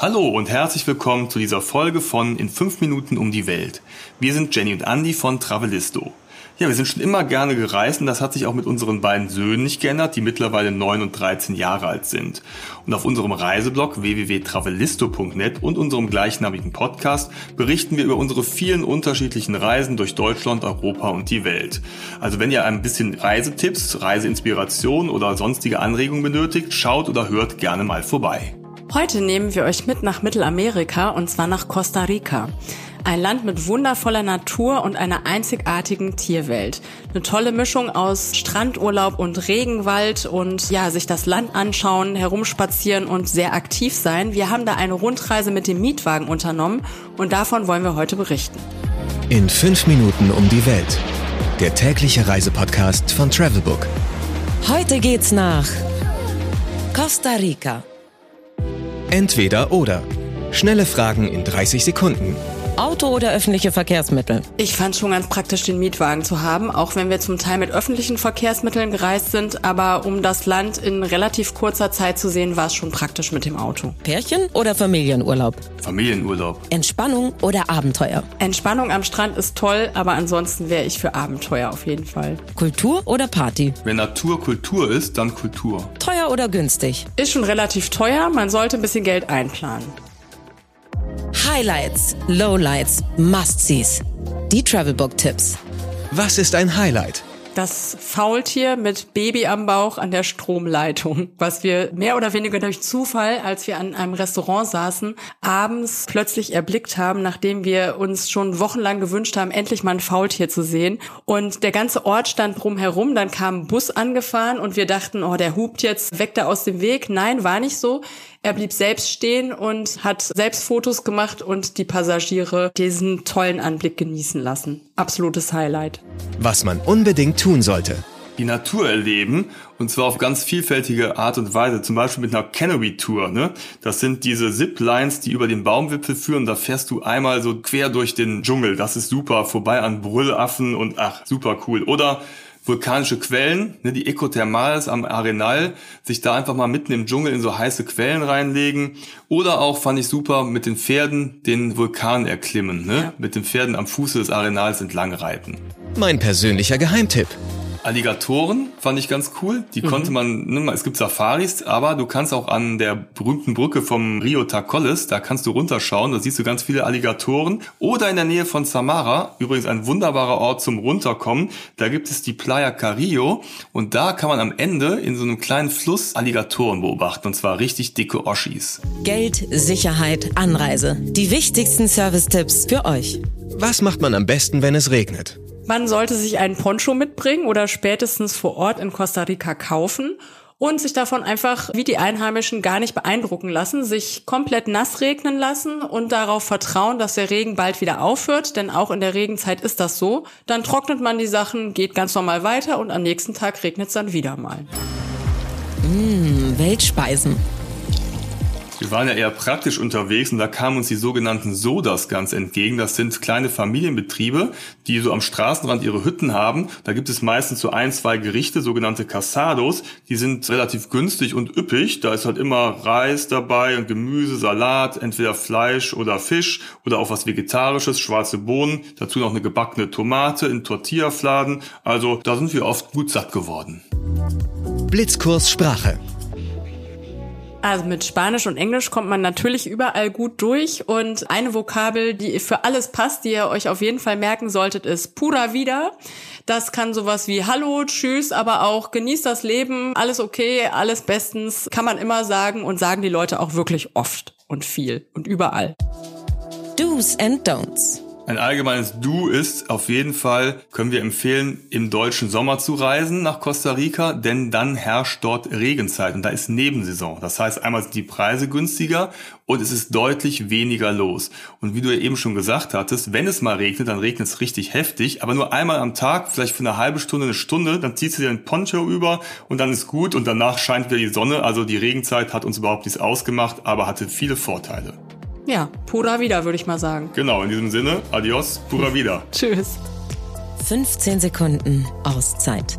Hallo und herzlich willkommen zu dieser Folge von In 5 Minuten um die Welt. Wir sind Jenny und Andy von Travelisto. Ja, wir sind schon immer gerne gereist und das hat sich auch mit unseren beiden Söhnen nicht geändert, die mittlerweile 9 und 13 Jahre alt sind. Und auf unserem Reiseblog www.travelisto.net und unserem gleichnamigen Podcast berichten wir über unsere vielen unterschiedlichen Reisen durch Deutschland, Europa und die Welt. Also wenn ihr ein bisschen Reisetipps, Reiseinspiration oder sonstige Anregungen benötigt, schaut oder hört gerne mal vorbei. Heute nehmen wir euch mit nach Mittelamerika und zwar nach Costa Rica. Ein Land mit wundervoller Natur und einer einzigartigen Tierwelt. Eine tolle Mischung aus Strandurlaub und Regenwald und ja, sich das Land anschauen, herumspazieren und sehr aktiv sein. Wir haben da eine Rundreise mit dem Mietwagen unternommen und davon wollen wir heute berichten. In fünf Minuten um die Welt. Der tägliche Reisepodcast von Travelbook. Heute geht's nach Costa Rica. Entweder oder. Schnelle Fragen in 30 Sekunden. Auto oder öffentliche Verkehrsmittel? Ich fand schon ganz praktisch, den Mietwagen zu haben, auch wenn wir zum Teil mit öffentlichen Verkehrsmitteln gereist sind. Aber um das Land in relativ kurzer Zeit zu sehen, war es schon praktisch mit dem Auto. Pärchen oder Familienurlaub? Familienurlaub. Entspannung oder Abenteuer? Entspannung am Strand ist toll, aber ansonsten wäre ich für Abenteuer auf jeden Fall. Kultur oder Party? Wenn Natur Kultur ist, dann Kultur. Teuer oder günstig? Ist schon relativ teuer, man sollte ein bisschen Geld einplanen. Highlights, Lowlights, Must-Sees. Die Travelbook-Tipps. Was ist ein Highlight? Das Faultier mit Baby am Bauch an der Stromleitung, was wir mehr oder weniger durch Zufall, als wir an einem Restaurant saßen, abends plötzlich erblickt haben, nachdem wir uns schon wochenlang gewünscht haben, endlich mal ein Faultier zu sehen. Und der ganze Ort stand drumherum, dann kam ein Bus angefahren und wir dachten, oh, der hupt jetzt, weg da aus dem Weg. Nein, war nicht so. Er blieb selbst stehen und hat selbst Fotos gemacht und die Passagiere diesen tollen Anblick genießen lassen. Absolutes Highlight. Was man unbedingt tun sollte. Die Natur erleben und zwar auf ganz vielfältige Art und Weise. Zum Beispiel mit einer Canopy Tour. Ne? Das sind diese Zip-Lines, die über den Baumwipfel führen. Da fährst du einmal so quer durch den Dschungel. Das ist super. Vorbei an Brüllaffen und ach, super cool. Oder vulkanische Quellen, ne, die Ecothermals am Arenal, sich da einfach mal mitten im Dschungel in so heiße Quellen reinlegen. Oder auch fand ich super mit den Pferden den Vulkan erklimmen, ne? Ja. mit den Pferden am Fuße des Arenals entlang reiten. Mein persönlicher Geheimtipp. Alligatoren fand ich ganz cool. Die mhm. konnte man, ne, es gibt Safaris, aber du kannst auch an der berühmten Brücke vom Rio Tacoles, da kannst du runterschauen, da siehst du ganz viele Alligatoren. Oder in der Nähe von Samara, übrigens ein wunderbarer Ort zum Runterkommen, da gibt es die Playa Carillo und da kann man am Ende in so einem kleinen Fluss Alligatoren beobachten und zwar richtig dicke Oschis. Geld, Sicherheit, Anreise. Die wichtigsten Service-Tipps für euch. Was macht man am besten, wenn es regnet? Man sollte sich einen Poncho mitbringen oder spätestens vor Ort in Costa Rica kaufen und sich davon einfach wie die Einheimischen gar nicht beeindrucken lassen, sich komplett nass regnen lassen und darauf vertrauen, dass der Regen bald wieder aufhört, denn auch in der Regenzeit ist das so. Dann trocknet man die Sachen, geht ganz normal weiter und am nächsten Tag regnet es dann wieder mal. Mmh, Weltspeisen. Wir waren ja eher praktisch unterwegs und da kamen uns die sogenannten Sodas ganz entgegen. Das sind kleine Familienbetriebe, die so am Straßenrand ihre Hütten haben. Da gibt es meistens so ein, zwei Gerichte, sogenannte Casados. Die sind relativ günstig und üppig. Da ist halt immer Reis dabei und Gemüse, Salat, entweder Fleisch oder Fisch oder auch was Vegetarisches, schwarze Bohnen. Dazu noch eine gebackene Tomate in Tortillafladen. Also da sind wir oft gut satt geworden. Blitzkurs Sprache. Also mit Spanisch und Englisch kommt man natürlich überall gut durch und eine Vokabel, die für alles passt, die ihr euch auf jeden Fall merken solltet, ist pura vida. Das kann sowas wie Hallo, Tschüss, aber auch genießt das Leben, alles okay, alles bestens, kann man immer sagen und sagen die Leute auch wirklich oft und viel und überall. Do's and Don'ts. Ein allgemeines Du ist auf jeden Fall, können wir empfehlen, im deutschen Sommer zu reisen nach Costa Rica, denn dann herrscht dort Regenzeit und da ist Nebensaison. Das heißt, einmal sind die Preise günstiger und es ist deutlich weniger los. Und wie du ja eben schon gesagt hattest, wenn es mal regnet, dann regnet es richtig heftig, aber nur einmal am Tag, vielleicht für eine halbe Stunde, eine Stunde, dann ziehst du dir ein Poncho über und dann ist gut und danach scheint wieder die Sonne. Also die Regenzeit hat uns überhaupt nichts ausgemacht, aber hatte viele Vorteile. Ja, pura vida, würde ich mal sagen. Genau, in diesem Sinne, adios, pura vida. Tschüss. 15 Sekunden Auszeit.